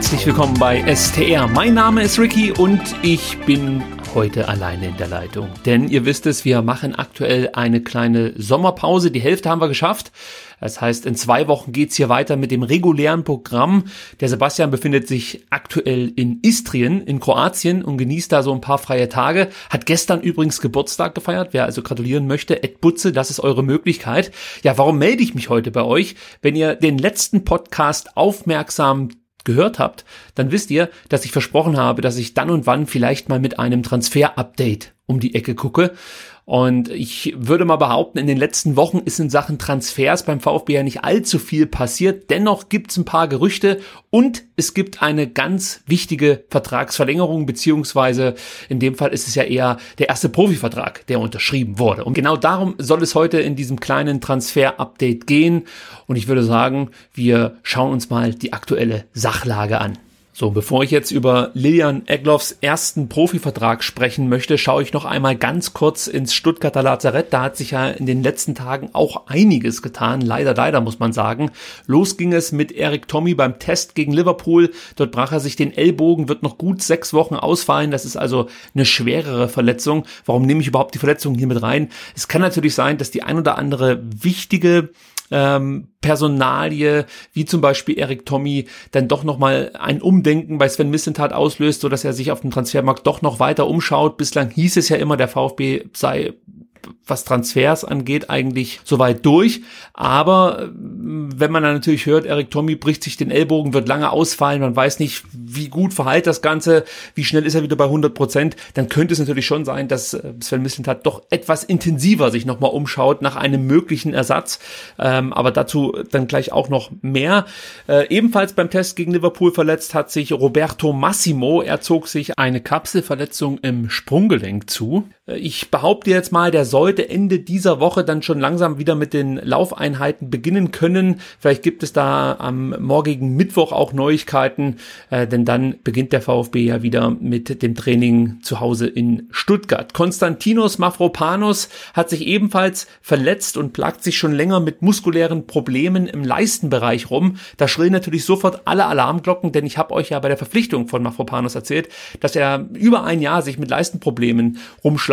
Herzlich willkommen bei STR. Mein Name ist Ricky und ich bin heute alleine in der Leitung. Denn ihr wisst es, wir machen aktuell eine kleine Sommerpause. Die Hälfte haben wir geschafft. Das heißt, in zwei Wochen geht's hier weiter mit dem regulären Programm. Der Sebastian befindet sich aktuell in Istrien in Kroatien und genießt da so ein paar freie Tage. Hat gestern übrigens Geburtstag gefeiert. Wer also gratulieren möchte, Ed Butze, das ist eure Möglichkeit. Ja, warum melde ich mich heute bei euch? Wenn ihr den letzten Podcast aufmerksam gehört habt, dann wisst ihr, dass ich versprochen habe, dass ich dann und wann vielleicht mal mit einem Transfer-Update um die Ecke gucke. Und ich würde mal behaupten, in den letzten Wochen ist in Sachen Transfers beim VfB ja nicht allzu viel passiert. Dennoch gibt es ein paar Gerüchte und es gibt eine ganz wichtige Vertragsverlängerung, beziehungsweise in dem Fall ist es ja eher der erste Profivertrag, der unterschrieben wurde. Und genau darum soll es heute in diesem kleinen Transfer-Update gehen. Und ich würde sagen, wir schauen uns mal die aktuelle Sachlage an. So, bevor ich jetzt über Lilian Egloffs ersten Profivertrag sprechen möchte, schaue ich noch einmal ganz kurz ins Stuttgarter Lazarett. Da hat sich ja in den letzten Tagen auch einiges getan. Leider, leider muss man sagen. Los ging es mit Eric Tommy beim Test gegen Liverpool. Dort brach er sich den Ellbogen, wird noch gut sechs Wochen ausfallen. Das ist also eine schwerere Verletzung. Warum nehme ich überhaupt die Verletzung hier mit rein? Es kann natürlich sein, dass die ein oder andere wichtige ähm, Personalie, wie zum Beispiel Erik Tommy, dann doch nochmal ein Umdenken bei Sven Missentat auslöst, so dass er sich auf dem Transfermarkt doch noch weiter umschaut. Bislang hieß es ja immer, der VfB sei was Transfers angeht, eigentlich soweit durch. Aber äh, wenn man dann natürlich hört, Eric Tommy bricht sich den Ellbogen, wird lange ausfallen, man weiß nicht, wie gut verhält das Ganze, wie schnell ist er wieder bei 100 Prozent, dann könnte es natürlich schon sein, dass äh, Sven Mislintat doch etwas intensiver sich nochmal umschaut nach einem möglichen Ersatz. Ähm, aber dazu dann gleich auch noch mehr. Äh, ebenfalls beim Test gegen Liverpool verletzt hat sich Roberto Massimo. Er zog sich eine Kapselverletzung im Sprunggelenk zu. Äh, ich behaupte jetzt mal, der sollte Ende dieser Woche dann schon langsam wieder mit den Laufeinheiten beginnen können. Vielleicht gibt es da am morgigen Mittwoch auch Neuigkeiten, äh, denn dann beginnt der VfB ja wieder mit dem Training zu Hause in Stuttgart. Konstantinos Mafropanos hat sich ebenfalls verletzt und plagt sich schon länger mit muskulären Problemen im Leistenbereich rum. Da schrillen natürlich sofort alle Alarmglocken, denn ich habe euch ja bei der Verpflichtung von Mafropanos erzählt, dass er über ein Jahr sich mit Leistenproblemen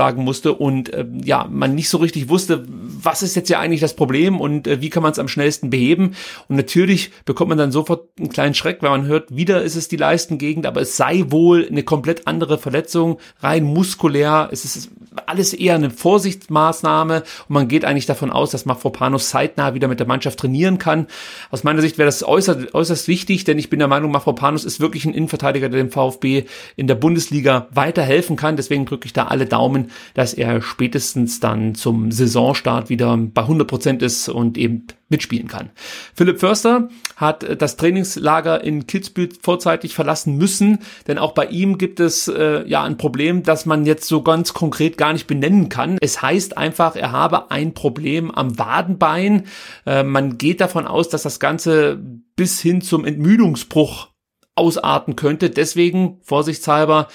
rumschlagen musste und äh, ja, man nicht so richtig wusste, was ist jetzt ja eigentlich das Problem und äh, wie kann man es am schnellsten beheben. Und natürlich bekommt man dann sofort einen kleinen Schreck, weil man hört, wieder ist es die Leistengegend, aber es sei wohl eine komplett andere Verletzung, rein muskulär. Es ist alles eher eine Vorsichtsmaßnahme und man geht eigentlich davon aus, dass Mafropanos zeitnah wieder mit der Mannschaft trainieren kann. Aus meiner Sicht wäre das äußerst, äußerst wichtig, denn ich bin der Meinung, Mafropanos ist wirklich ein Innenverteidiger, der dem VfB in der Bundesliga weiterhelfen kann. Deswegen drücke ich da alle Daumen, dass er spätestens dann zum Saisonstart wieder bei 100 Prozent ist und eben mitspielen kann. Philipp Förster hat das Trainingslager in Kitzbühel vorzeitig verlassen müssen, denn auch bei ihm gibt es äh, ja ein Problem, das man jetzt so ganz konkret gar nicht benennen kann. Es heißt einfach, er habe ein Problem am Wadenbein. Äh, man geht davon aus, dass das Ganze bis hin zum Entmüdungsbruch ausarten könnte. Deswegen, vorsichtshalber,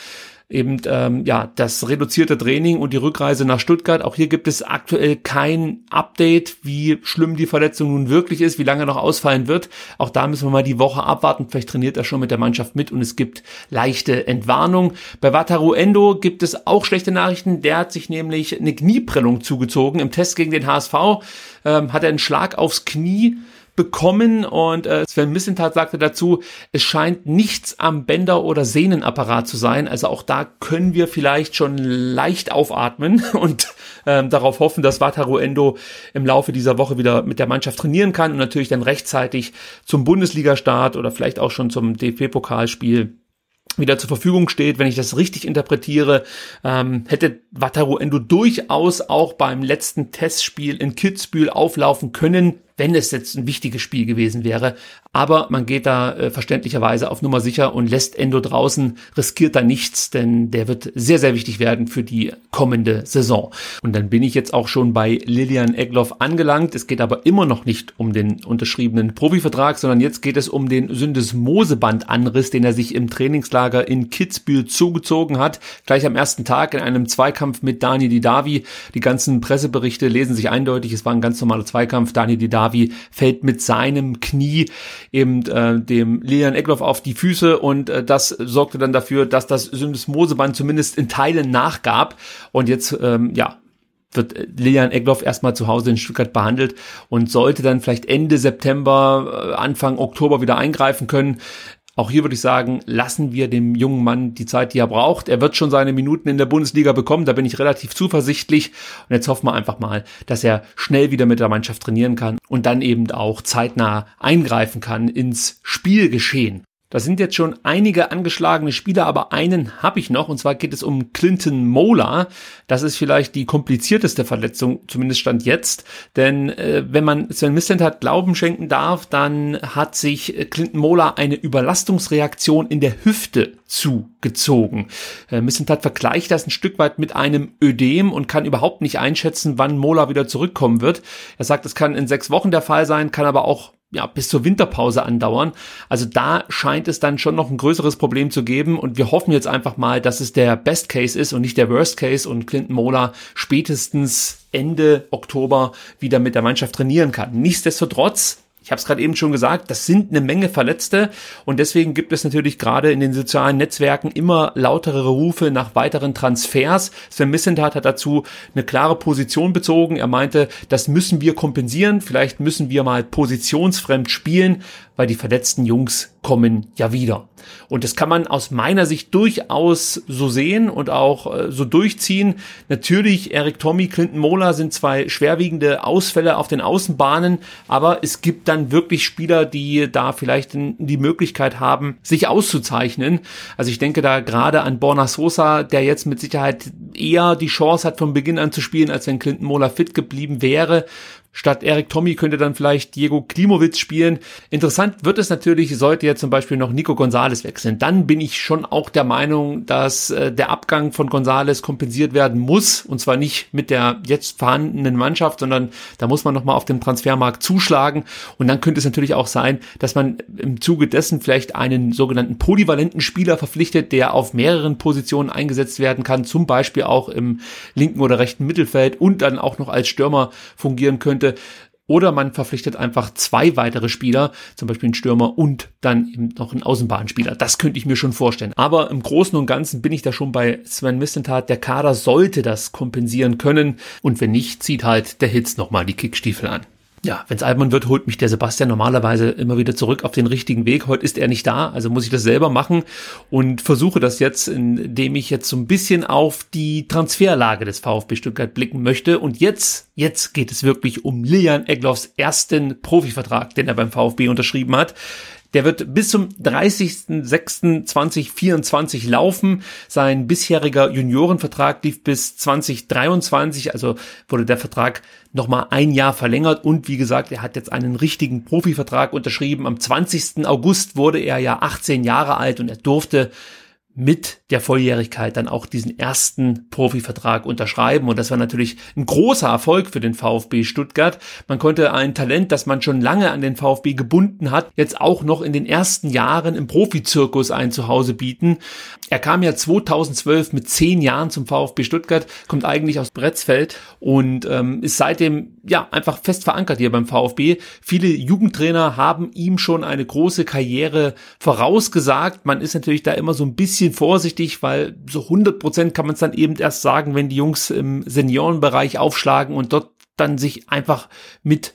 eben ähm, ja das reduzierte Training und die Rückreise nach Stuttgart. Auch hier gibt es aktuell kein Update, wie schlimm die Verletzung nun wirklich ist, wie lange noch ausfallen wird. Auch da müssen wir mal die Woche abwarten. Vielleicht trainiert er schon mit der Mannschaft mit und es gibt leichte Entwarnung. Bei Wataru Endo gibt es auch schlechte Nachrichten. Der hat sich nämlich eine Knieprellung zugezogen im Test gegen den HSV. Ähm, hat er einen Schlag aufs Knie bekommen und äh, Sven Missentat sagte dazu, es scheint nichts am Bänder- oder Sehnenapparat zu sein. Also auch da können wir vielleicht schon leicht aufatmen und ähm, darauf hoffen, dass Wataru Endo im Laufe dieser Woche wieder mit der Mannschaft trainieren kann und natürlich dann rechtzeitig zum Bundesligastart oder vielleicht auch schon zum DFB-Pokalspiel wieder zur Verfügung steht, wenn ich das richtig interpretiere, ähm, hätte Wataru Endo durchaus auch beim letzten Testspiel in Kitzbühel auflaufen können, wenn es jetzt ein wichtiges Spiel gewesen wäre. Aber man geht da äh, verständlicherweise auf Nummer sicher und lässt Endo draußen, riskiert da nichts, denn der wird sehr, sehr wichtig werden für die kommende Saison. Und dann bin ich jetzt auch schon bei Lilian Egloff angelangt. Es geht aber immer noch nicht um den unterschriebenen Profivertrag, sondern jetzt geht es um den Syndesmosebandanriss, den er sich im Trainingslager in Kitzbühel zugezogen hat. Gleich am ersten Tag in einem Zweikampf mit Dani Didavi. Die ganzen Presseberichte lesen sich eindeutig. Es war ein ganz normaler Zweikampf. Dani Didavi Xavi fällt mit seinem Knie eben äh, dem Leon Eckloff auf die Füße und äh, das sorgte dann dafür, dass das Syndesmoseband zumindest in Teilen nachgab und jetzt ähm, ja wird Lilian Egloff erstmal zu Hause in Stuttgart behandelt und sollte dann vielleicht Ende September, äh, Anfang Oktober wieder eingreifen können. Auch hier würde ich sagen, lassen wir dem jungen Mann die Zeit, die er braucht. Er wird schon seine Minuten in der Bundesliga bekommen, da bin ich relativ zuversichtlich. Und jetzt hoffen wir einfach mal, dass er schnell wieder mit der Mannschaft trainieren kann und dann eben auch zeitnah eingreifen kann ins Spielgeschehen. Da sind jetzt schon einige angeschlagene Spieler, aber einen habe ich noch, und zwar geht es um Clinton Mola. Das ist vielleicht die komplizierteste Verletzung, zumindest stand jetzt. Denn äh, wenn man Sven Mislintat Glauben schenken darf, dann hat sich Clinton Mola eine Überlastungsreaktion in der Hüfte zugezogen. Äh, Mislintat vergleicht das ein Stück weit mit einem Ödem und kann überhaupt nicht einschätzen, wann Mola wieder zurückkommen wird. Er sagt, es kann in sechs Wochen der Fall sein, kann aber auch ja, bis zur Winterpause andauern. Also da scheint es dann schon noch ein größeres Problem zu geben und wir hoffen jetzt einfach mal, dass es der Best Case ist und nicht der Worst Case und Clinton Mola spätestens Ende Oktober wieder mit der Mannschaft trainieren kann. Nichtsdestotrotz ich habe es gerade eben schon gesagt, das sind eine Menge Verletzte und deswegen gibt es natürlich gerade in den sozialen Netzwerken immer lautere Rufe nach weiteren Transfers. Sven Missentat hat dazu eine klare Position bezogen. Er meinte, das müssen wir kompensieren. Vielleicht müssen wir mal positionsfremd spielen, weil die verletzten Jungs kommen ja wieder. Und das kann man aus meiner Sicht durchaus so sehen und auch äh, so durchziehen. Natürlich, Eric Tommy, Clinton Mola sind zwei schwerwiegende Ausfälle auf den Außenbahnen, aber es gibt dann wirklich Spieler, die da vielleicht die Möglichkeit haben, sich auszuzeichnen. Also ich denke da gerade an Borna Sosa, der jetzt mit Sicherheit eher die Chance hat, von Beginn an zu spielen, als wenn Clinton Mola fit geblieben wäre. Statt Erik Tommy könnte dann vielleicht Diego Klimowitz spielen. Interessant wird es natürlich, sollte jetzt zum Beispiel noch Nico Gonzalez wechseln. Dann bin ich schon auch der Meinung, dass äh, der Abgang von Gonzalez kompensiert werden muss. Und zwar nicht mit der jetzt vorhandenen Mannschaft, sondern da muss man nochmal auf dem Transfermarkt zuschlagen. Und dann könnte es natürlich auch sein, dass man im Zuge dessen vielleicht einen sogenannten polyvalenten Spieler verpflichtet, der auf mehreren Positionen eingesetzt werden kann. Zum Beispiel auch im linken oder rechten Mittelfeld und dann auch noch als Stürmer fungieren könnte könnte. Oder man verpflichtet einfach zwei weitere Spieler, zum Beispiel einen Stürmer und dann eben noch einen Außenbahnspieler. Das könnte ich mir schon vorstellen. Aber im Großen und Ganzen bin ich da schon bei Sven Mistentat. Der Kader sollte das kompensieren können. Und wenn nicht, zieht halt der Hitz nochmal die Kickstiefel an ja, wenn es Albmann wird, holt mich der Sebastian normalerweise immer wieder zurück auf den richtigen Weg. Heute ist er nicht da, also muss ich das selber machen und versuche das jetzt, indem ich jetzt so ein bisschen auf die Transferlage des VfB Stuttgart blicken möchte. Und jetzt, jetzt geht es wirklich um Lilian Egloffs ersten Profivertrag, den er beim VfB unterschrieben hat. Der wird bis zum 30.06.2024 laufen. Sein bisheriger Juniorenvertrag lief bis 2023, also wurde der Vertrag nochmal ein Jahr verlängert und wie gesagt, er hat jetzt einen richtigen Profivertrag unterschrieben. Am 20. August wurde er ja 18 Jahre alt und er durfte mit der Volljährigkeit dann auch diesen ersten Profivertrag unterschreiben. Und das war natürlich ein großer Erfolg für den VfB Stuttgart. Man konnte ein Talent, das man schon lange an den VfB gebunden hat, jetzt auch noch in den ersten Jahren im Profizirkus ein Zuhause bieten. Er kam ja 2012 mit zehn Jahren zum VfB Stuttgart, kommt eigentlich aus Bretzfeld und ähm, ist seitdem ja einfach fest verankert hier beim VfB. Viele Jugendtrainer haben ihm schon eine große Karriere vorausgesagt. Man ist natürlich da immer so ein bisschen bisschen vorsichtig, weil so 100 Prozent kann man es dann eben erst sagen, wenn die Jungs im Seniorenbereich aufschlagen und dort dann sich einfach mit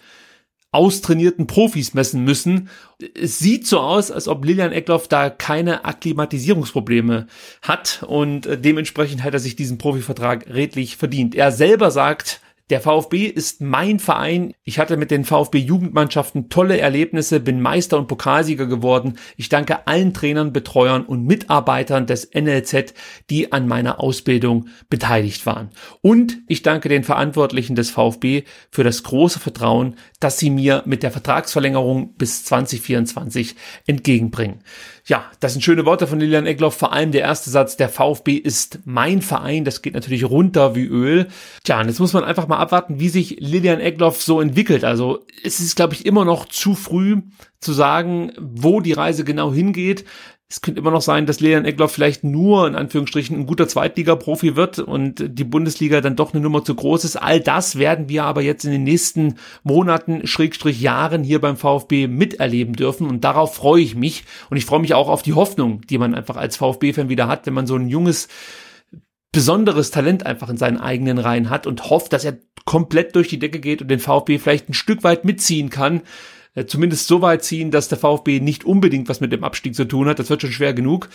austrainierten Profis messen müssen. Es sieht so aus, als ob Lilian Eckloff da keine Akklimatisierungsprobleme hat und äh, dementsprechend hat er sich diesen Profivertrag redlich verdient. Er selber sagt, der VfB ist mein Verein. Ich hatte mit den VfB Jugendmannschaften tolle Erlebnisse, bin Meister und Pokalsieger geworden. Ich danke allen Trainern, Betreuern und Mitarbeitern des NLZ, die an meiner Ausbildung beteiligt waren. Und ich danke den Verantwortlichen des VfB für das große Vertrauen, das sie mir mit der Vertragsverlängerung bis 2024 entgegenbringen. Ja, das sind schöne Worte von Lilian Eckloff. Vor allem der erste Satz, der VfB ist mein Verein. Das geht natürlich runter wie Öl. Tja, und jetzt muss man einfach mal abwarten, wie sich Lilian Eckloff so entwickelt. Also es ist, glaube ich, immer noch zu früh zu sagen, wo die Reise genau hingeht es könnte immer noch sein, dass Leon Eckloff vielleicht nur in Anführungsstrichen ein guter Zweitliga-Profi wird und die Bundesliga dann doch eine Nummer zu groß ist. All das werden wir aber jetzt in den nächsten Monaten, Schrägstrich Jahren hier beim VfB miterleben dürfen. Und darauf freue ich mich. Und ich freue mich auch auf die Hoffnung, die man einfach als VfB-Fan wieder hat, wenn man so ein junges besonderes Talent einfach in seinen eigenen Reihen hat und hofft, dass er komplett durch die Decke geht und den VfB vielleicht ein Stück weit mitziehen kann äh, zumindest so weit ziehen, dass der VfB nicht unbedingt was mit dem Abstieg zu tun hat. Das wird schon schwer genug.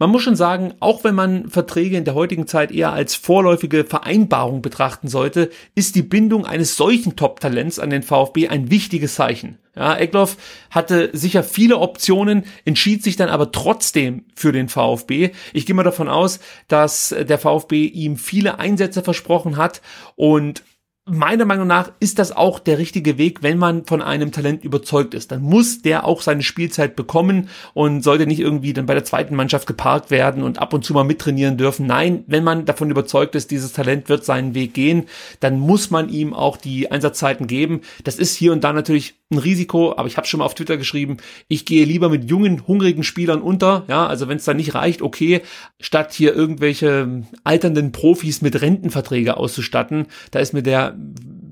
Man muss schon sagen, auch wenn man Verträge in der heutigen Zeit eher als vorläufige Vereinbarung betrachten sollte, ist die Bindung eines solchen Top-Talents an den VfB ein wichtiges Zeichen. Ja, Eckloff hatte sicher viele Optionen, entschied sich dann aber trotzdem für den VfB. Ich gehe mal davon aus, dass der VfB ihm viele Einsätze versprochen hat und meiner Meinung nach ist das auch der richtige Weg, wenn man von einem Talent überzeugt ist. Dann muss der auch seine Spielzeit bekommen und sollte nicht irgendwie dann bei der zweiten Mannschaft geparkt werden und ab und zu mal mittrainieren dürfen. Nein, wenn man davon überzeugt ist, dieses Talent wird seinen Weg gehen, dann muss man ihm auch die Einsatzzeiten geben. Das ist hier und da natürlich ein Risiko, aber ich habe schon mal auf Twitter geschrieben, ich gehe lieber mit jungen, hungrigen Spielern unter, ja, also wenn es da nicht reicht, okay, statt hier irgendwelche alternden Profis mit Rentenverträge auszustatten, da ist mir der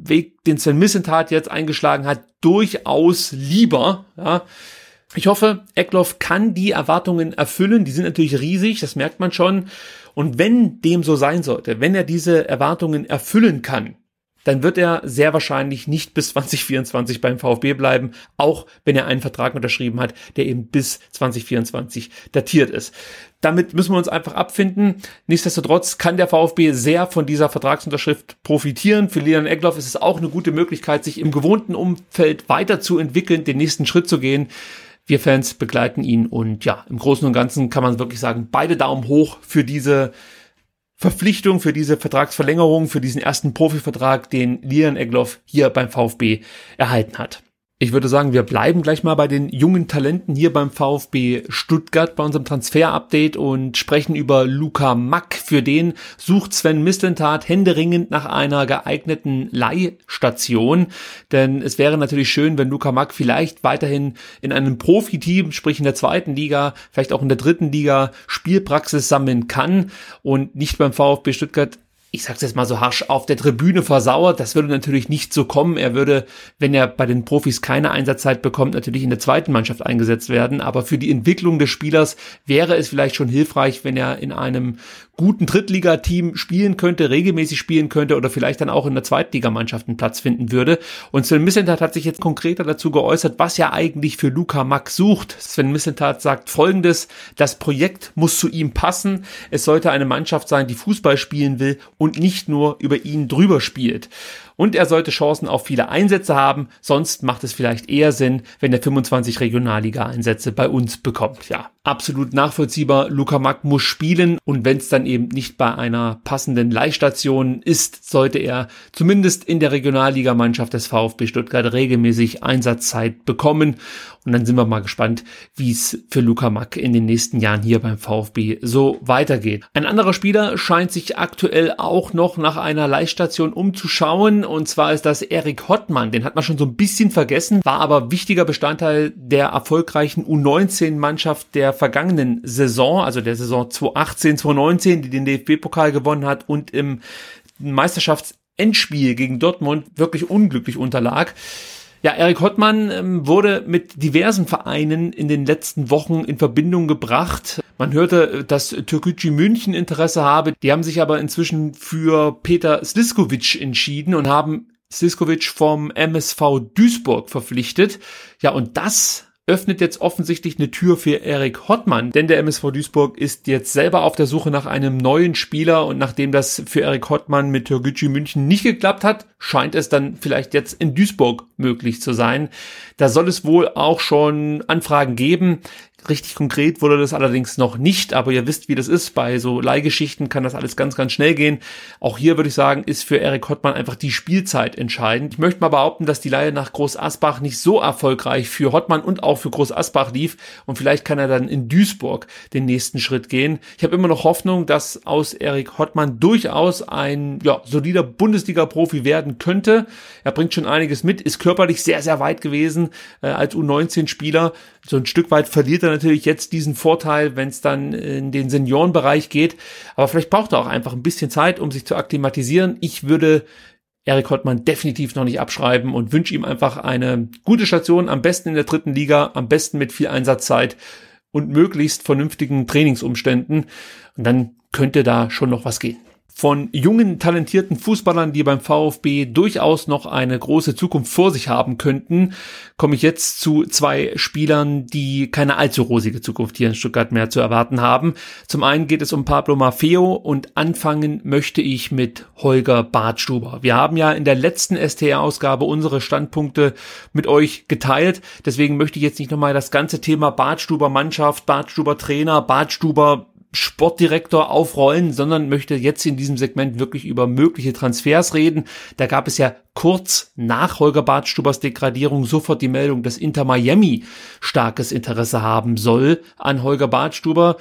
Weg, den Sven Missentat jetzt eingeschlagen hat, durchaus lieber, ja. Ich hoffe, Eckloff kann die Erwartungen erfüllen. Die sind natürlich riesig, das merkt man schon. Und wenn dem so sein sollte, wenn er diese Erwartungen erfüllen kann, dann wird er sehr wahrscheinlich nicht bis 2024 beim VfB bleiben, auch wenn er einen Vertrag unterschrieben hat, der eben bis 2024 datiert ist. Damit müssen wir uns einfach abfinden. Nichtsdestotrotz kann der VfB sehr von dieser Vertragsunterschrift profitieren. Für Leon Egloff ist es auch eine gute Möglichkeit, sich im gewohnten Umfeld weiterzuentwickeln, den nächsten Schritt zu gehen. Wir Fans begleiten ihn und ja, im Großen und Ganzen kann man wirklich sagen, beide Daumen hoch für diese Verpflichtung für diese Vertragsverlängerung, für diesen ersten Profivertrag, den Lian Egloff hier beim VfB erhalten hat. Ich würde sagen, wir bleiben gleich mal bei den jungen Talenten hier beim VfB Stuttgart bei unserem Transfer-Update und sprechen über Luca Mack. Für den sucht Sven Mislintat händeringend nach einer geeigneten Leihstation. Denn es wäre natürlich schön, wenn Luca Mack vielleicht weiterhin in einem Profiteam, sprich in der zweiten Liga, vielleicht auch in der dritten Liga Spielpraxis sammeln kann und nicht beim VfB Stuttgart ich sag's jetzt mal so harsch, auf der Tribüne versauert. Das würde natürlich nicht so kommen. Er würde, wenn er bei den Profis keine Einsatzzeit bekommt, natürlich in der zweiten Mannschaft eingesetzt werden. Aber für die Entwicklung des Spielers wäre es vielleicht schon hilfreich, wenn er in einem guten Drittligateam spielen könnte, regelmäßig spielen könnte oder vielleicht dann auch in der Zweitligamannschaft einen Platz finden würde. Und Sven Missentat hat sich jetzt konkreter dazu geäußert, was er eigentlich für Luca Mack sucht. Sven Missentat sagt folgendes, das Projekt muss zu ihm passen. Es sollte eine Mannschaft sein, die Fußball spielen will und nicht nur über ihn drüber spielt. Und er sollte Chancen auf viele Einsätze haben. Sonst macht es vielleicht eher Sinn, wenn er 25 Regionalliga-Einsätze bei uns bekommt. Ja, absolut nachvollziehbar. Luca Mack muss spielen und wenn es dann eben nicht bei einer passenden Leihstation ist, sollte er zumindest in der Regionalligamannschaft des VfB Stuttgart regelmäßig Einsatzzeit bekommen. Und dann sind wir mal gespannt, wie es für Luca Mack in den nächsten Jahren hier beim VfB so weitergeht. Ein anderer Spieler scheint sich aktuell auch noch nach einer Leihstation umzuschauen. Und zwar ist das Erik Hottmann. Den hat man schon so ein bisschen vergessen, war aber wichtiger Bestandteil der erfolgreichen U19-Mannschaft der vergangenen Saison, also der Saison 2018, 2019, die den DFB-Pokal gewonnen hat und im Meisterschaftsendspiel gegen Dortmund wirklich unglücklich unterlag. Ja, Erik Hottmann ähm, wurde mit diversen Vereinen in den letzten Wochen in Verbindung gebracht. Man hörte, äh, dass Türkgücü München Interesse habe. Die haben sich aber inzwischen für Peter Sliskovic entschieden und haben Sliskovic vom MSV Duisburg verpflichtet. Ja, und das öffnet jetzt offensichtlich eine Tür für Erik Hottmann, denn der MSV Duisburg ist jetzt selber auf der Suche nach einem neuen Spieler und nachdem das für Erik Hottmann mit Türkgücü München nicht geklappt hat, scheint es dann vielleicht jetzt in Duisburg möglich zu sein. Da soll es wohl auch schon Anfragen geben. Richtig konkret wurde das allerdings noch nicht, aber ihr wisst, wie das ist. Bei so Leihgeschichten kann das alles ganz, ganz schnell gehen. Auch hier würde ich sagen, ist für Erik Hottmann einfach die Spielzeit entscheidend. Ich möchte mal behaupten, dass die Leihe nach Groß Asbach nicht so erfolgreich für Hottmann und auch für Groß Asbach lief und vielleicht kann er dann in Duisburg den nächsten Schritt gehen. Ich habe immer noch Hoffnung, dass aus Erik Hottmann durchaus ein ja, solider Bundesliga-Profi werden könnte. Er bringt schon einiges mit, ist körperlich sehr, sehr weit gewesen äh, als U19-Spieler. So ein Stück weit verliert er natürlich jetzt diesen Vorteil, wenn es dann in den Seniorenbereich geht. Aber vielleicht braucht er auch einfach ein bisschen Zeit, um sich zu akklimatisieren. Ich würde Erik Hottmann definitiv noch nicht abschreiben und wünsche ihm einfach eine gute Station, am besten in der dritten Liga, am besten mit viel Einsatzzeit und möglichst vernünftigen Trainingsumständen. Und dann könnte da schon noch was gehen von jungen, talentierten Fußballern, die beim VfB durchaus noch eine große Zukunft vor sich haben könnten, komme ich jetzt zu zwei Spielern, die keine allzu rosige Zukunft hier in Stuttgart mehr zu erwarten haben. Zum einen geht es um Pablo Maffeo und anfangen möchte ich mit Holger Bartstuber. Wir haben ja in der letzten STR-Ausgabe unsere Standpunkte mit euch geteilt. Deswegen möchte ich jetzt nicht nochmal das ganze Thema Bartstuber Mannschaft, Bartstuber Trainer, Bartstuber Sportdirektor aufrollen, sondern möchte jetzt in diesem Segment wirklich über mögliche Transfers reden. Da gab es ja kurz nach Holger Bartstubers Degradierung sofort die Meldung, dass Inter Miami starkes Interesse haben soll an Holger Bartstuber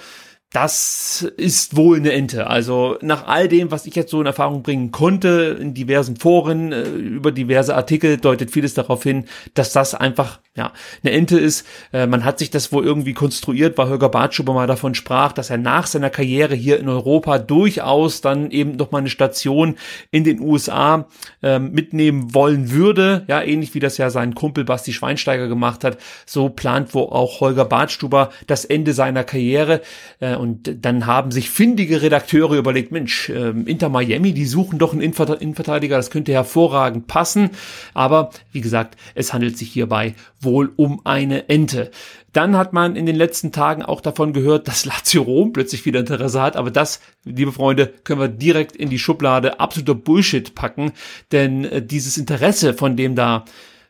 das ist wohl eine Ente. Also nach all dem, was ich jetzt so in Erfahrung bringen konnte, in diversen Foren, äh, über diverse Artikel, deutet vieles darauf hin, dass das einfach ja eine Ente ist. Äh, man hat sich das wohl irgendwie konstruiert, weil Holger Bartschuber mal davon sprach, dass er nach seiner Karriere hier in Europa durchaus dann eben noch mal eine Station in den USA äh, mitnehmen wollen würde. Ja, ähnlich wie das ja sein Kumpel Basti Schweinsteiger gemacht hat. So plant wohl auch Holger Bartstuber das Ende seiner Karriere. Äh, und dann haben sich findige Redakteure überlegt, Mensch, äh, Inter Miami, die suchen doch einen Innenverteidiger, das könnte hervorragend passen. Aber wie gesagt, es handelt sich hierbei wohl um eine Ente. Dann hat man in den letzten Tagen auch davon gehört, dass Lazio Rom plötzlich wieder Interesse hat. Aber das, liebe Freunde, können wir direkt in die Schublade absoluter Bullshit packen. Denn äh, dieses Interesse, von dem da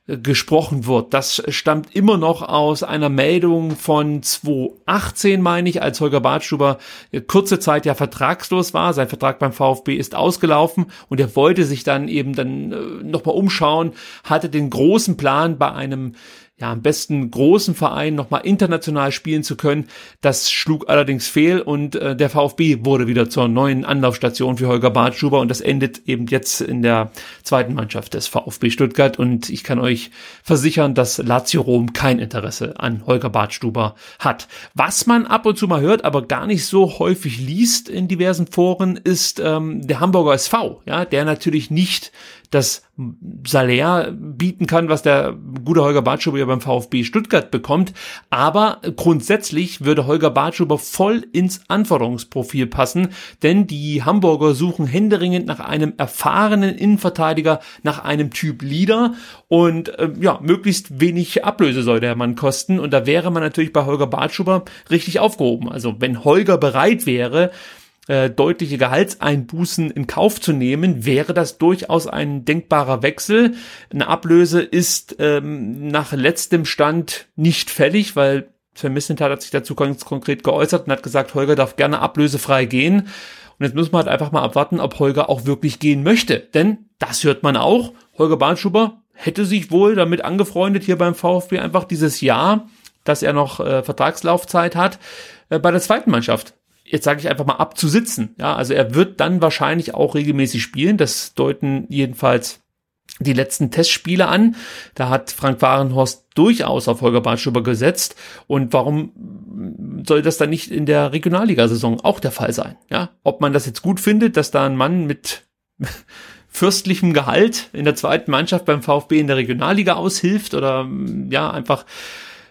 gesprochen wird. Das stammt immer noch aus einer Meldung von 2018, meine ich, als Holger Bartstuber kurze Zeit ja vertragslos war. Sein Vertrag beim VfB ist ausgelaufen und er wollte sich dann eben dann äh, nochmal umschauen, hatte den großen Plan bei einem ja, am besten großen Verein nochmal international spielen zu können. Das schlug allerdings fehl und äh, der VfB wurde wieder zur neuen Anlaufstation für Holger Bartschuber und das endet eben jetzt in der zweiten Mannschaft des VfB Stuttgart und ich kann euch versichern, dass Lazio Rom kein Interesse an Holger Bartstuber hat. Was man ab und zu mal hört, aber gar nicht so häufig liest in diversen Foren, ist ähm, der Hamburger SV, ja, der natürlich nicht das Salär bieten kann, was der gute Holger Bartschuber beim VfB Stuttgart bekommt. Aber grundsätzlich würde Holger Bartschuber voll ins Anforderungsprofil passen, denn die Hamburger suchen händeringend nach einem erfahrenen Innenverteidiger, nach einem Typ Leader und äh, ja, möglichst wenig Ablöse soll der Mann kosten. Und da wäre man natürlich bei Holger Bartschuber richtig aufgehoben. Also wenn Holger bereit wäre, äh, deutliche Gehaltseinbußen in Kauf zu nehmen, wäre das durchaus ein denkbarer Wechsel. Eine Ablöse ist ähm, nach letztem Stand nicht fällig, weil Sven Missentat hat sich dazu ganz konkret geäußert und hat gesagt, Holger darf gerne ablösefrei gehen. Und jetzt müssen wir halt einfach mal abwarten, ob Holger auch wirklich gehen möchte. Denn das hört man auch. Holger Bahnschuber hätte sich wohl damit angefreundet, hier beim VfB einfach dieses Jahr, dass er noch äh, Vertragslaufzeit hat, äh, bei der zweiten Mannschaft jetzt sage ich einfach mal abzusitzen. Ja, also er wird dann wahrscheinlich auch regelmäßig spielen. Das deuten jedenfalls die letzten Testspiele an. Da hat Frank Warenhorst durchaus auf Holger Bartschuber gesetzt. Und warum soll das dann nicht in der Regionalligasaison auch der Fall sein? Ja, ob man das jetzt gut findet, dass da ein Mann mit fürstlichem Gehalt in der zweiten Mannschaft beim VfB in der Regionalliga aushilft oder ja, einfach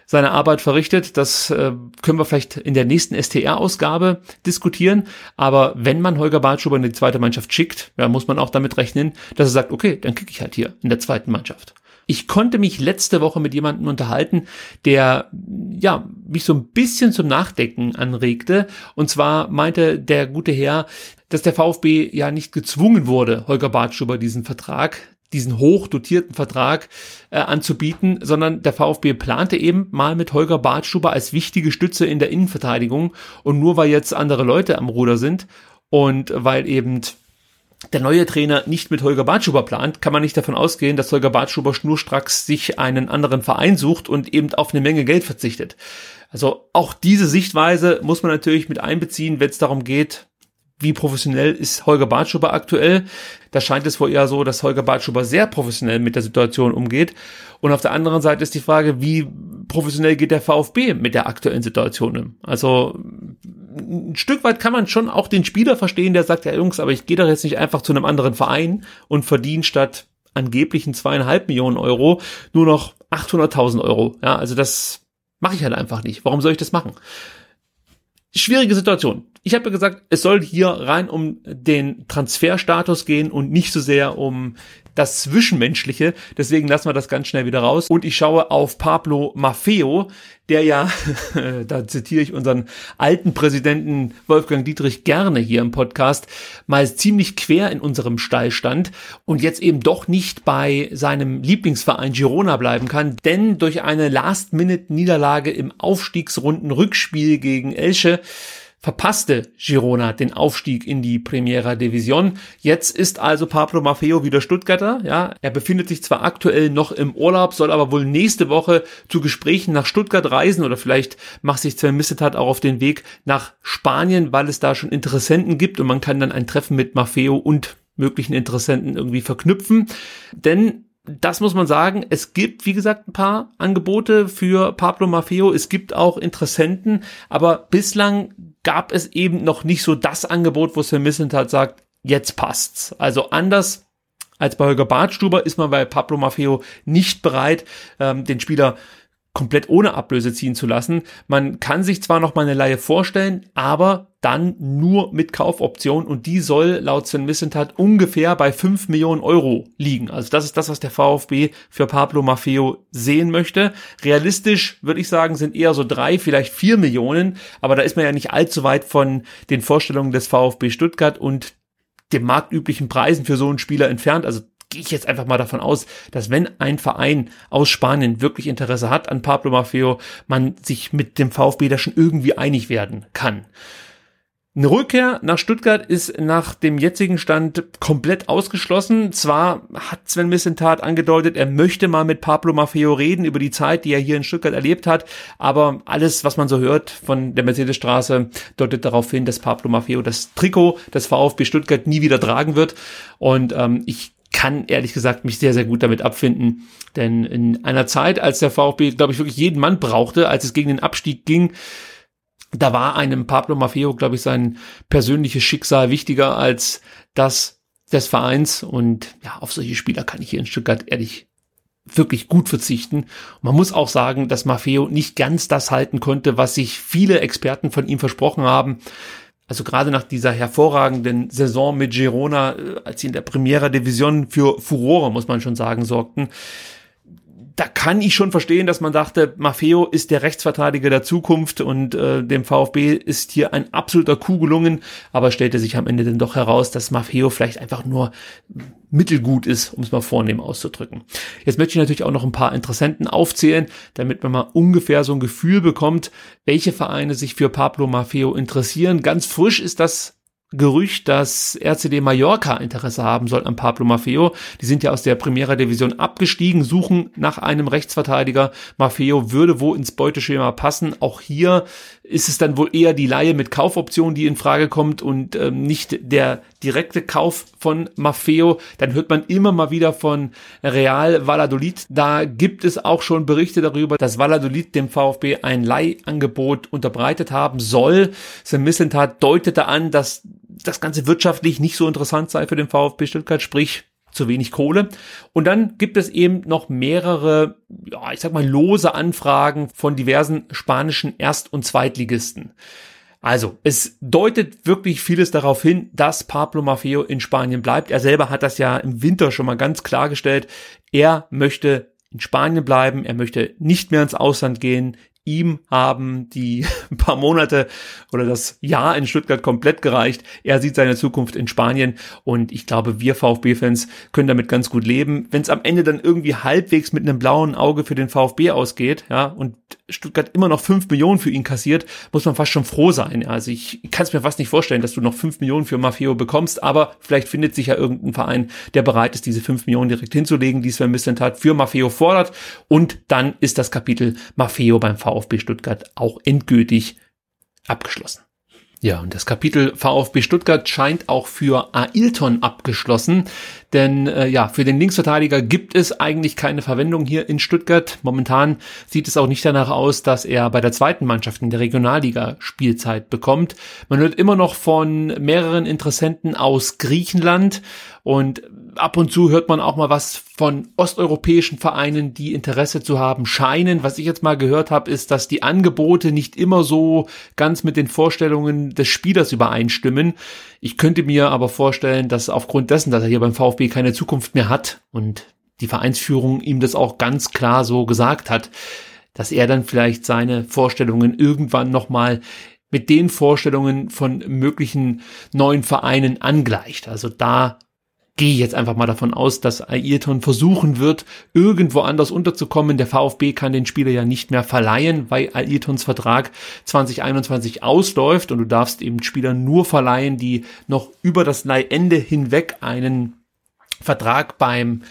seine Arbeit verrichtet. Das äh, können wir vielleicht in der nächsten STR-Ausgabe diskutieren. Aber wenn man Holger Bartschuber in die zweite Mannschaft schickt, ja, muss man auch damit rechnen, dass er sagt, okay, dann kicke ich halt hier in der zweiten Mannschaft. Ich konnte mich letzte Woche mit jemandem unterhalten, der ja mich so ein bisschen zum Nachdenken anregte. Und zwar meinte der gute Herr, dass der VfB ja nicht gezwungen wurde, Holger Bartschuber diesen Vertrag diesen hochdotierten Vertrag äh, anzubieten, sondern der VfB plante eben mal mit Holger Bartstuber als wichtige Stütze in der Innenverteidigung und nur weil jetzt andere Leute am Ruder sind und weil eben der neue Trainer nicht mit Holger Bartschuber plant, kann man nicht davon ausgehen, dass Holger Bartschuber schnurstracks sich einen anderen Verein sucht und eben auf eine Menge Geld verzichtet. Also auch diese Sichtweise muss man natürlich mit einbeziehen, wenn es darum geht, wie professionell ist Holger Bartschuber aktuell. Da scheint es wohl eher so, dass Holger Bartschuber sehr professionell mit der Situation umgeht. Und auf der anderen Seite ist die Frage, wie professionell geht der VfB mit der aktuellen Situation? Also ein Stück weit kann man schon auch den Spieler verstehen, der sagt, ja Jungs, aber ich gehe doch jetzt nicht einfach zu einem anderen Verein und verdiene statt angeblichen zweieinhalb Millionen Euro nur noch 800.000 Euro. Ja, also das mache ich halt einfach nicht. Warum soll ich das machen? Schwierige Situation. Ich habe ja gesagt, es soll hier rein um den Transferstatus gehen und nicht so sehr um das Zwischenmenschliche. Deswegen lassen wir das ganz schnell wieder raus. Und ich schaue auf Pablo Maffeo, der ja, da zitiere ich unseren alten Präsidenten Wolfgang Dietrich gerne hier im Podcast, mal ziemlich quer in unserem Stall stand und jetzt eben doch nicht bei seinem Lieblingsverein Girona bleiben kann, denn durch eine Last-Minute-Niederlage im Aufstiegsrunden-Rückspiel gegen Elche verpasste Girona den Aufstieg in die Primera Division. Jetzt ist also Pablo Maffeo wieder Stuttgarter. Ja, er befindet sich zwar aktuell noch im Urlaub, soll aber wohl nächste Woche zu Gesprächen nach Stuttgart reisen oder vielleicht macht sich Sven Missetat auch auf den Weg nach Spanien, weil es da schon Interessenten gibt und man kann dann ein Treffen mit Maffeo und möglichen Interessenten irgendwie verknüpfen. Denn das muss man sagen. Es gibt, wie gesagt, ein paar Angebote für Pablo Maffeo. Es gibt auch Interessenten, aber bislang gab es eben noch nicht so das Angebot, wo Sven Missentat sagt, jetzt passt's. Also anders als bei Holger Bartstuber ist man bei Pablo Maffeo nicht bereit, ähm, den Spieler komplett ohne Ablöse ziehen zu lassen. Man kann sich zwar noch mal eine Laie vorstellen, aber dann nur mit Kaufoption und die soll laut Sven Missentat ungefähr bei 5 Millionen Euro liegen. Also das ist das, was der VfB für Pablo Maffeo sehen möchte. Realistisch würde ich sagen, sind eher so drei, vielleicht vier Millionen, aber da ist man ja nicht allzu weit von den Vorstellungen des VfB Stuttgart und dem marktüblichen Preisen für so einen Spieler entfernt. Also gehe ich jetzt einfach mal davon aus, dass wenn ein Verein aus Spanien wirklich Interesse hat an Pablo Maffeo, man sich mit dem VfB da schon irgendwie einig werden kann. Eine Rückkehr nach Stuttgart ist nach dem jetzigen Stand komplett ausgeschlossen. Zwar hat Sven Missentat angedeutet, er möchte mal mit Pablo Maffeo reden über die Zeit, die er hier in Stuttgart erlebt hat, aber alles, was man so hört von der Mercedesstraße, deutet darauf hin, dass Pablo Maffeo das Trikot des VfB Stuttgart nie wieder tragen wird. Und ähm, ich kann ehrlich gesagt mich sehr, sehr gut damit abfinden. Denn in einer Zeit, als der VfB, glaube ich, wirklich jeden Mann brauchte, als es gegen den Abstieg ging, da war einem Pablo Maffeo, glaube ich, sein persönliches Schicksal wichtiger als das des Vereins. Und ja, auf solche Spieler kann ich hier in Stuttgart ehrlich wirklich gut verzichten. Man muss auch sagen, dass Maffeo nicht ganz das halten konnte, was sich viele Experten von ihm versprochen haben also gerade nach dieser hervorragenden Saison mit Girona, äh, als sie in der Primera Division für Furore, muss man schon sagen, sorgten, da kann ich schon verstehen, dass man dachte, Maffeo ist der Rechtsverteidiger der Zukunft und äh, dem VfB ist hier ein absoluter Coup gelungen, aber stellte sich am Ende dann doch heraus, dass Maffeo vielleicht einfach nur mittelgut ist, um es mal vornehm auszudrücken. Jetzt möchte ich natürlich auch noch ein paar Interessenten aufzählen, damit man mal ungefähr so ein Gefühl bekommt, welche Vereine sich für Pablo Maffeo interessieren. Ganz frisch ist das Gerücht, dass RCD Mallorca Interesse haben soll an Pablo Maffeo. Die sind ja aus der Primera Division abgestiegen, suchen nach einem Rechtsverteidiger. Maffeo würde wo ins Beuteschema passen. Auch hier ist es dann wohl eher die Laie mit Kaufoption, die in Frage kommt und ähm, nicht der direkte Kauf von Maffeo. Dann hört man immer mal wieder von Real Valladolid. Da gibt es auch schon Berichte darüber, dass Valladolid dem VfB ein Leihangebot unterbreitet haben soll. Sam Missentat deutete an, dass das Ganze wirtschaftlich nicht so interessant sei für den VfB Stuttgart, sprich zu wenig Kohle. Und dann gibt es eben noch mehrere, ja, ich sag mal, lose Anfragen von diversen spanischen Erst- und Zweitligisten. Also, es deutet wirklich vieles darauf hin, dass Pablo Maffeo in Spanien bleibt. Er selber hat das ja im Winter schon mal ganz klargestellt. Er möchte in Spanien bleiben, er möchte nicht mehr ins Ausland gehen, ihm haben die paar Monate oder das Jahr in Stuttgart komplett gereicht. Er sieht seine Zukunft in Spanien und ich glaube, wir VfB-Fans können damit ganz gut leben. Wenn es am Ende dann irgendwie halbwegs mit einem blauen Auge für den VfB ausgeht, ja, und Stuttgart immer noch fünf Millionen für ihn kassiert, muss man fast schon froh sein. Also ich kann es mir fast nicht vorstellen, dass du noch fünf Millionen für Maffeo bekommst, aber vielleicht findet sich ja irgendein Verein, der bereit ist, diese fünf Millionen direkt hinzulegen, die Sven Missentat für Maffeo fordert. Und dann ist das Kapitel Maffeo beim VfB Stuttgart auch endgültig abgeschlossen. Ja, und das Kapitel VfB Stuttgart scheint auch für Ailton abgeschlossen, denn äh, ja, für den Linksverteidiger gibt es eigentlich keine Verwendung hier in Stuttgart. Momentan sieht es auch nicht danach aus, dass er bei der zweiten Mannschaft in der Regionalliga Spielzeit bekommt. Man hört immer noch von mehreren Interessenten aus Griechenland und ab und zu hört man auch mal was von osteuropäischen Vereinen, die Interesse zu haben scheinen. Was ich jetzt mal gehört habe, ist, dass die Angebote nicht immer so ganz mit den Vorstellungen des Spielers übereinstimmen. Ich könnte mir aber vorstellen, dass aufgrund dessen, dass er hier beim VfB keine Zukunft mehr hat und die Vereinsführung ihm das auch ganz klar so gesagt hat, dass er dann vielleicht seine Vorstellungen irgendwann nochmal mit den Vorstellungen von möglichen neuen Vereinen angleicht. Also da gehe jetzt einfach mal davon aus, dass Ayrton versuchen wird, irgendwo anders unterzukommen. Der VfB kann den Spieler ja nicht mehr verleihen, weil Ayrtons Vertrag 2021 ausläuft und du darfst eben Spieler nur verleihen, die noch über das Leihende hinweg einen Vertrag beim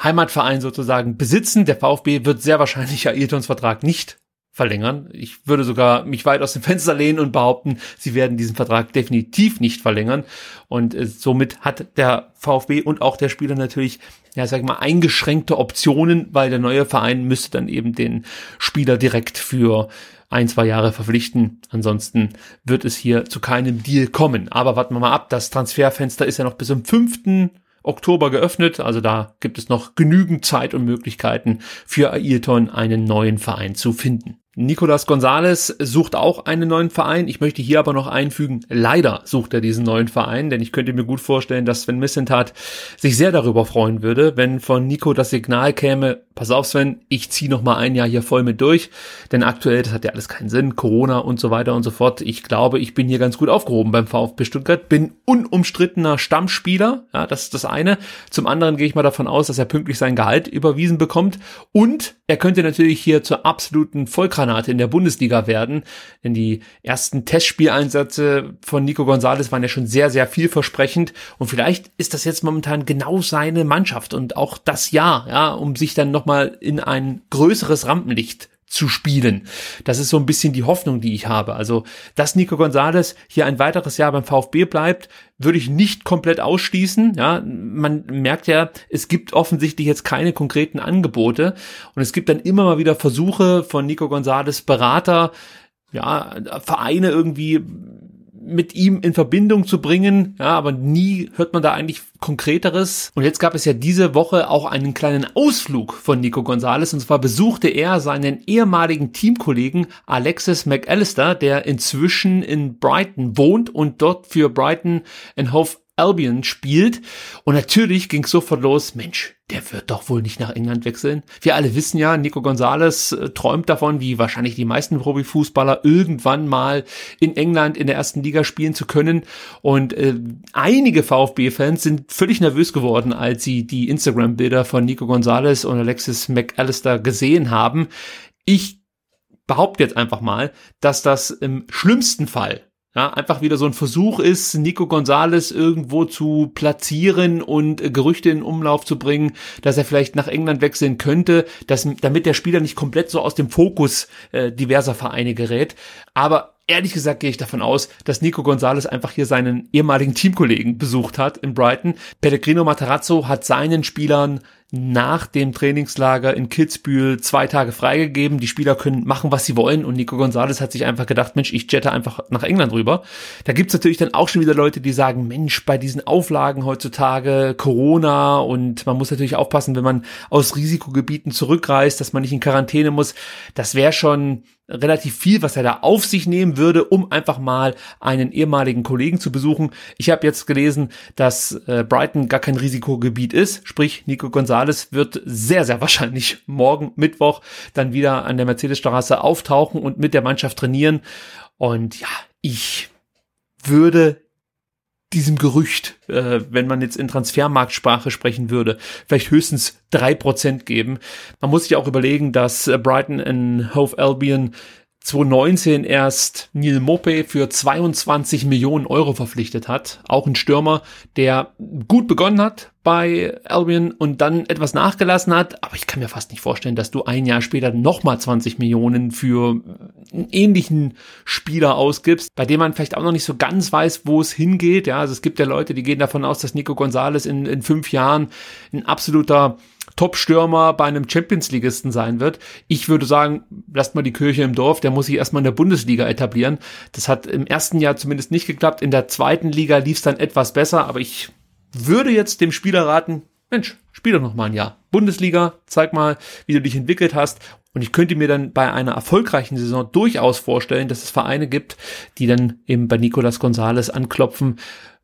Heimatverein sozusagen besitzen. Der VfB wird sehr wahrscheinlich Ayrtons Vertrag nicht verlängern. Ich würde sogar mich weit aus dem Fenster lehnen und behaupten, sie werden diesen Vertrag definitiv nicht verlängern. Und äh, somit hat der VfB und auch der Spieler natürlich, ja, sag ich mal, eingeschränkte Optionen, weil der neue Verein müsste dann eben den Spieler direkt für ein, zwei Jahre verpflichten. Ansonsten wird es hier zu keinem Deal kommen. Aber warten wir mal ab. Das Transferfenster ist ja noch bis zum 5. Oktober geöffnet. Also da gibt es noch genügend Zeit und Möglichkeiten für Ailton einen neuen Verein zu finden. Nicolas Gonzalez sucht auch einen neuen Verein. Ich möchte hier aber noch einfügen, leider sucht er diesen neuen Verein, denn ich könnte mir gut vorstellen, dass Sven Missentat sich sehr darüber freuen würde, wenn von Nico das Signal käme, pass auf Sven, ich ziehe noch mal ein Jahr hier voll mit durch, denn aktuell, das hat ja alles keinen Sinn, Corona und so weiter und so fort. Ich glaube, ich bin hier ganz gut aufgehoben beim VfB Stuttgart, bin unumstrittener Stammspieler, ja, das ist das eine. Zum anderen gehe ich mal davon aus, dass er pünktlich sein Gehalt überwiesen bekommt und er könnte natürlich hier zur absoluten Vollkraft Handgranate in der Bundesliga werden. Denn die ersten Testspieleinsätze von Nico Gonzalez waren ja schon sehr, sehr vielversprechend. Und vielleicht ist das jetzt momentan genau seine Mannschaft und auch das Jahr, ja, um sich dann nochmal in ein größeres Rampenlicht zu spielen. Das ist so ein bisschen die Hoffnung, die ich habe. Also, dass Nico Gonzalez hier ein weiteres Jahr beim VfB bleibt, würde ich nicht komplett ausschließen. Ja, man merkt ja, es gibt offensichtlich jetzt keine konkreten Angebote und es gibt dann immer mal wieder Versuche von Nico Gonzalez Berater, ja, Vereine irgendwie mit ihm in Verbindung zu bringen, ja, aber nie hört man da eigentlich konkreteres. Und jetzt gab es ja diese Woche auch einen kleinen Ausflug von Nico Gonzalez und zwar besuchte er seinen ehemaligen Teamkollegen Alexis McAllister, der inzwischen in Brighton wohnt und dort für Brighton and Hove Albion spielt. Und natürlich ging es sofort los, Mensch, der wird doch wohl nicht nach England wechseln. Wir alle wissen ja, Nico Gonzalez äh, träumt davon, wie wahrscheinlich die meisten Profifußballer, irgendwann mal in England in der ersten Liga spielen zu können. Und äh, einige VfB-Fans sind völlig nervös geworden, als sie die Instagram-Bilder von Nico Gonzalez und Alexis McAllister gesehen haben. Ich behaupte jetzt einfach mal, dass das im schlimmsten Fall ja, einfach wieder so ein Versuch ist, Nico Gonzalez irgendwo zu platzieren und äh, Gerüchte in Umlauf zu bringen, dass er vielleicht nach England wechseln könnte, dass, damit der Spieler nicht komplett so aus dem Fokus äh, diverser Vereine gerät. Aber ehrlich gesagt gehe ich davon aus, dass Nico Gonzalez einfach hier seinen ehemaligen Teamkollegen besucht hat in Brighton. Pellegrino Matarazzo hat seinen Spielern nach dem Trainingslager in Kitzbühel zwei Tage freigegeben. Die Spieler können machen, was sie wollen. Und Nico Gonzalez hat sich einfach gedacht, Mensch, ich jette einfach nach England rüber. Da gibt's natürlich dann auch schon wieder Leute, die sagen, Mensch, bei diesen Auflagen heutzutage, Corona und man muss natürlich aufpassen, wenn man aus Risikogebieten zurückreist, dass man nicht in Quarantäne muss. Das wäre schon relativ viel, was er da auf sich nehmen würde, um einfach mal einen ehemaligen Kollegen zu besuchen. Ich habe jetzt gelesen, dass äh, Brighton gar kein Risikogebiet ist, sprich Nico Gonzalez wird sehr, sehr wahrscheinlich morgen Mittwoch dann wieder an der Mercedesstraße auftauchen und mit der Mannschaft trainieren. Und ja, ich würde diesem Gerücht, äh, wenn man jetzt in Transfermarktsprache sprechen würde, vielleicht höchstens drei Prozent geben. Man muss sich auch überlegen, dass äh, Brighton in Hove Albion 2019 erst Neil Mope für 22 Millionen Euro verpflichtet hat. Auch ein Stürmer, der gut begonnen hat bei Albion und dann etwas nachgelassen hat. Aber ich kann mir fast nicht vorstellen, dass du ein Jahr später nochmal 20 Millionen für einen ähnlichen Spieler ausgibst, bei dem man vielleicht auch noch nicht so ganz weiß, wo es hingeht. Ja, also es gibt ja Leute, die gehen davon aus, dass Nico Gonzalez in, in fünf Jahren ein absoluter Top-Stürmer bei einem Champions-Ligisten sein wird. Ich würde sagen, lasst mal die Kirche im Dorf, der muss sich erstmal in der Bundesliga etablieren. Das hat im ersten Jahr zumindest nicht geklappt. In der zweiten Liga lief es dann etwas besser, aber ich würde jetzt dem Spieler raten, Mensch, spiel doch noch mal ein Jahr. Bundesliga, zeig mal, wie du dich entwickelt hast. Und ich könnte mir dann bei einer erfolgreichen Saison durchaus vorstellen, dass es Vereine gibt, die dann eben bei Nicolas Gonzalez anklopfen,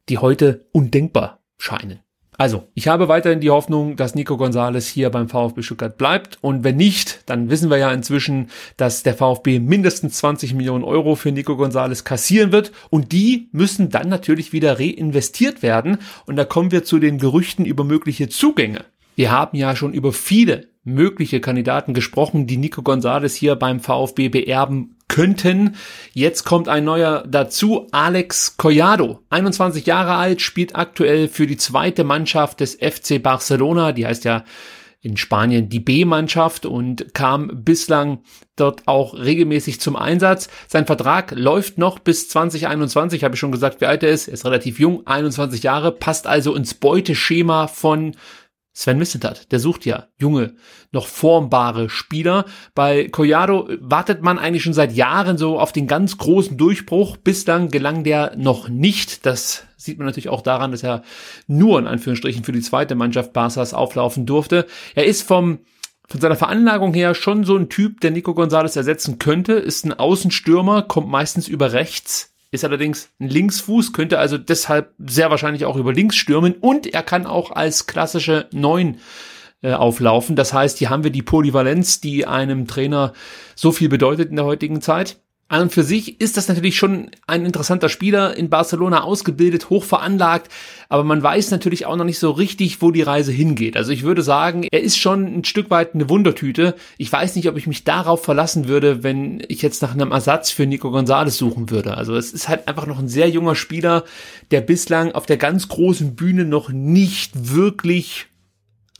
die heute undenkbar scheinen. Also, ich habe weiterhin die Hoffnung, dass Nico Gonzalez hier beim VfB Stuttgart bleibt. Und wenn nicht, dann wissen wir ja inzwischen, dass der VfB mindestens 20 Millionen Euro für Nico Gonzalez kassieren wird. Und die müssen dann natürlich wieder reinvestiert werden. Und da kommen wir zu den Gerüchten über mögliche Zugänge. Wir haben ja schon über viele mögliche Kandidaten gesprochen, die Nico Gonzalez hier beim VfB beerben könnten. Jetzt kommt ein neuer dazu, Alex Collado, 21 Jahre alt, spielt aktuell für die zweite Mannschaft des FC Barcelona, die heißt ja in Spanien die B-Mannschaft und kam bislang dort auch regelmäßig zum Einsatz. Sein Vertrag läuft noch bis 2021, habe ich schon gesagt, wie alt er ist. Er ist relativ jung, 21 Jahre, passt also ins Beuteschema von Sven Missentat, der sucht ja junge, noch formbare Spieler. Bei Collado wartet man eigentlich schon seit Jahren so auf den ganz großen Durchbruch. Bislang gelang der noch nicht. Das sieht man natürlich auch daran, dass er nur in Anführungsstrichen für die zweite Mannschaft Barças auflaufen durfte. Er ist vom von seiner Veranlagung her schon so ein Typ, der Nico Gonzalez ersetzen könnte, ist ein Außenstürmer, kommt meistens über rechts, ist allerdings ein Linksfuß, könnte also deshalb sehr wahrscheinlich auch über links stürmen und er kann auch als klassische Neun äh, auflaufen. Das heißt, hier haben wir die Polyvalenz, die einem Trainer so viel bedeutet in der heutigen Zeit. An und für sich ist das natürlich schon ein interessanter Spieler, in Barcelona ausgebildet, hoch veranlagt, aber man weiß natürlich auch noch nicht so richtig, wo die Reise hingeht. Also ich würde sagen, er ist schon ein Stück weit eine Wundertüte. Ich weiß nicht, ob ich mich darauf verlassen würde, wenn ich jetzt nach einem Ersatz für Nico Gonzalez suchen würde. Also es ist halt einfach noch ein sehr junger Spieler, der bislang auf der ganz großen Bühne noch nicht wirklich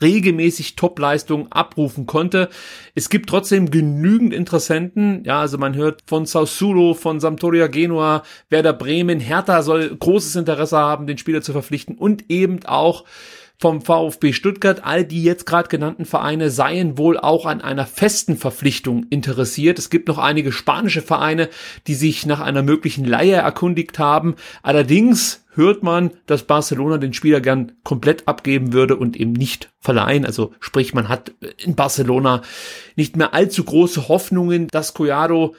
regelmäßig Topleistungen abrufen konnte. Es gibt trotzdem genügend Interessenten. Ja, also man hört von Sassuolo, von Sampdoria Genua, Werder Bremen, Hertha soll großes Interesse haben, den Spieler zu verpflichten und eben auch vom VfB Stuttgart. All die jetzt gerade genannten Vereine seien wohl auch an einer festen Verpflichtung interessiert. Es gibt noch einige spanische Vereine, die sich nach einer möglichen Leihe erkundigt haben. Allerdings hört man, dass Barcelona den Spieler gern komplett abgeben würde und eben nicht verleihen. Also sprich, man hat in Barcelona nicht mehr allzu große Hoffnungen, dass Collado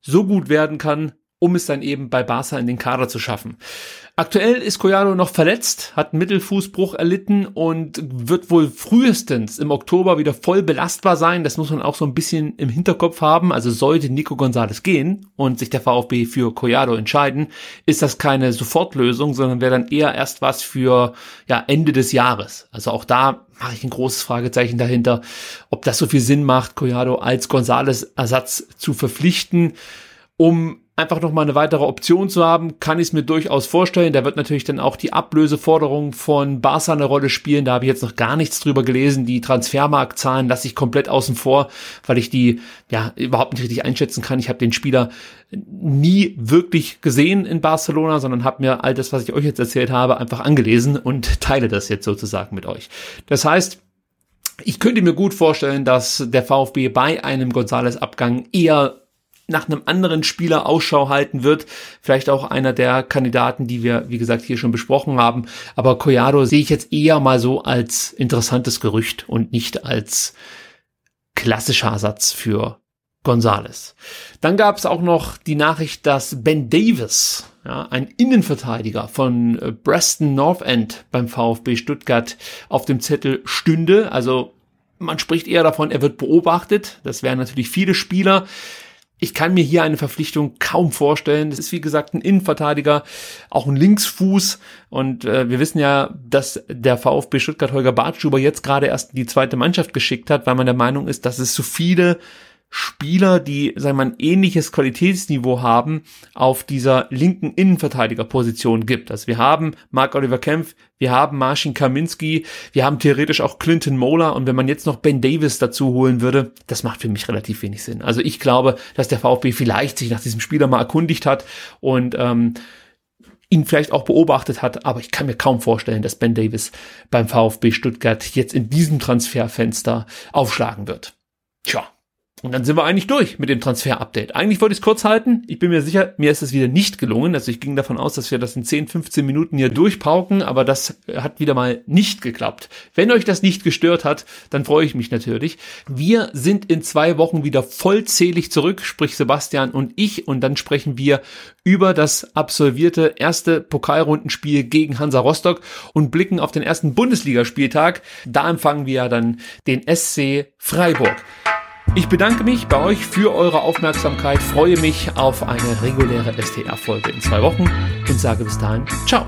so gut werden kann, um es dann eben bei Barca in den Kader zu schaffen. Aktuell ist Collado noch verletzt, hat einen Mittelfußbruch erlitten und wird wohl frühestens im Oktober wieder voll belastbar sein. Das muss man auch so ein bisschen im Hinterkopf haben. Also sollte Nico Gonzalez gehen und sich der VfB für Collado entscheiden, ist das keine Sofortlösung, sondern wäre dann eher erst was für ja, Ende des Jahres. Also auch da mache ich ein großes Fragezeichen dahinter, ob das so viel Sinn macht, Collado als Gonzalez Ersatz zu verpflichten, um einfach noch mal eine weitere Option zu haben, kann ich es mir durchaus vorstellen. Da wird natürlich dann auch die Ablöseforderung von Barca eine Rolle spielen. Da habe ich jetzt noch gar nichts drüber gelesen. Die Transfermarktzahlen lasse ich komplett außen vor, weil ich die ja überhaupt nicht richtig einschätzen kann. Ich habe den Spieler nie wirklich gesehen in Barcelona, sondern habe mir all das, was ich euch jetzt erzählt habe, einfach angelesen und teile das jetzt sozusagen mit euch. Das heißt, ich könnte mir gut vorstellen, dass der VfB bei einem Gonzales-Abgang eher nach einem anderen Spieler Ausschau halten wird. Vielleicht auch einer der Kandidaten, die wir, wie gesagt, hier schon besprochen haben. Aber Collado sehe ich jetzt eher mal so als interessantes Gerücht und nicht als klassischer Ersatz für Gonzales. Dann gab es auch noch die Nachricht, dass Ben Davis, ja, ein Innenverteidiger von äh, Preston North End beim VfB Stuttgart, auf dem Zettel stünde. Also man spricht eher davon, er wird beobachtet. Das wären natürlich viele Spieler. Ich kann mir hier eine Verpflichtung kaum vorstellen. Das ist wie gesagt ein Innenverteidiger, auch ein Linksfuß. Und äh, wir wissen ja, dass der VfB Stuttgart Holger Bartschuber jetzt gerade erst die zweite Mannschaft geschickt hat, weil man der Meinung ist, dass es zu viele Spieler, die, sagen wir mal, ein ähnliches Qualitätsniveau haben, auf dieser linken Innenverteidigerposition gibt. Also wir haben Mark Oliver Kempf, wir haben Marcin Kaminski, wir haben theoretisch auch Clinton Mola und wenn man jetzt noch Ben Davis dazu holen würde, das macht für mich relativ wenig Sinn. Also ich glaube, dass der VfB vielleicht sich nach diesem Spieler mal erkundigt hat und ähm, ihn vielleicht auch beobachtet hat, aber ich kann mir kaum vorstellen, dass Ben Davis beim VfB Stuttgart jetzt in diesem Transferfenster aufschlagen wird. Tja, und dann sind wir eigentlich durch mit dem Transfer-Update. Eigentlich wollte ich es kurz halten. Ich bin mir sicher, mir ist es wieder nicht gelungen. Also ich ging davon aus, dass wir das in 10, 15 Minuten hier durchpauken, aber das hat wieder mal nicht geklappt. Wenn euch das nicht gestört hat, dann freue ich mich natürlich. Wir sind in zwei Wochen wieder vollzählig zurück, sprich Sebastian und ich, und dann sprechen wir über das absolvierte erste Pokalrundenspiel gegen Hansa Rostock und blicken auf den ersten Bundesligaspieltag. Da empfangen wir dann den SC Freiburg. Ich bedanke mich bei euch für eure Aufmerksamkeit, freue mich auf eine reguläre STR-Folge in zwei Wochen und sage bis dahin, ciao.